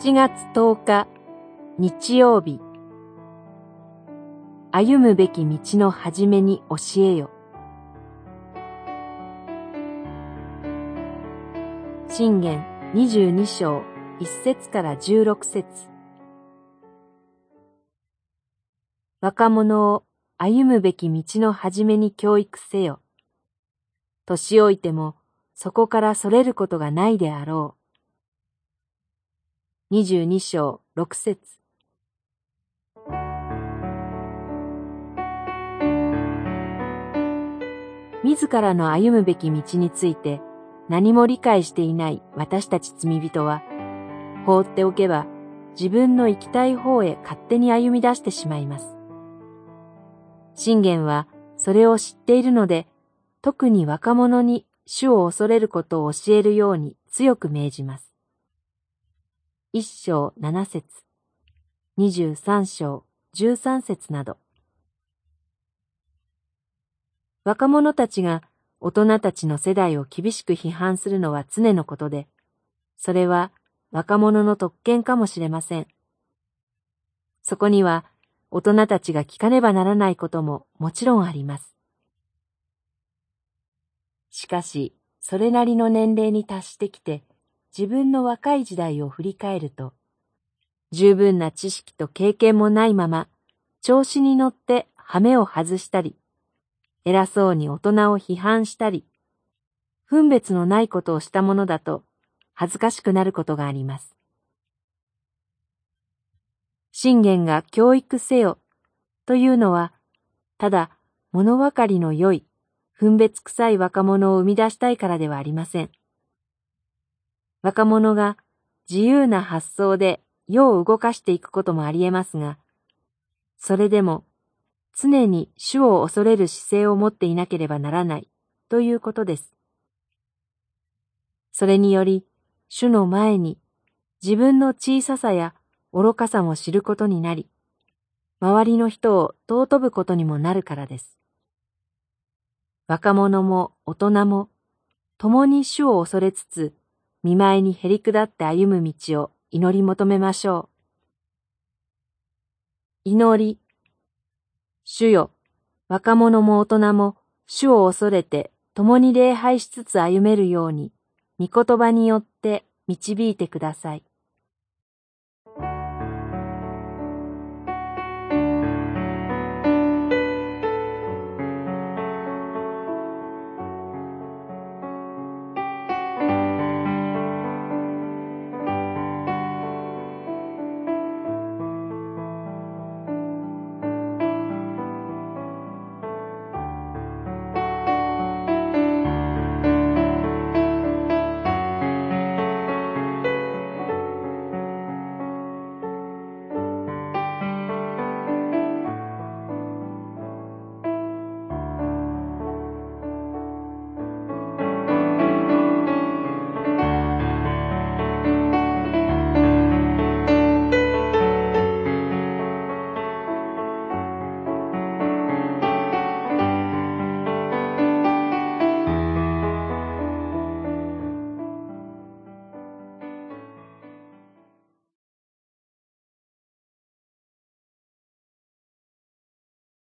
7月10日日曜日歩むべき道の始めに教えよ信玄22章1節から16節若者を歩むべき道の始めに教育せよ。年老いてもそこからそれることがないであろう。二十二章六節自らの歩むべき道について何も理解していない私たち罪人は、放っておけば自分の行きたい方へ勝手に歩み出してしまいます。信玄はそれを知っているので、特に若者に主を恐れることを教えるように強く命じます。一章七節、二十三章十三節など。若者たちが大人たちの世代を厳しく批判するのは常のことで、それは若者の特権かもしれません。そこには大人たちが聞かねばならないことももちろんあります。しかし、それなりの年齢に達してきて、自分の若い時代を振り返ると、十分な知識と経験もないまま、調子に乗って羽目を外したり、偉そうに大人を批判したり、分別のないことをしたものだと恥ずかしくなることがあります。信玄が教育せよというのは、ただ物分かりの良い、分別臭い若者を生み出したいからではありません。若者が自由な発想で世を動かしていくこともあり得ますが、それでも常に主を恐れる姿勢を持っていなければならないということです。それにより、主の前に自分の小ささや愚かさも知ることになり、周りの人を尊ぶことにもなるからです。若者も大人も、共に主を恐れつつ、見舞いにへり下って歩む道を祈り求めましょう。祈り。主よ、若者も大人も主を恐れて共に礼拝しつつ歩めるように、御言葉によって導いてください。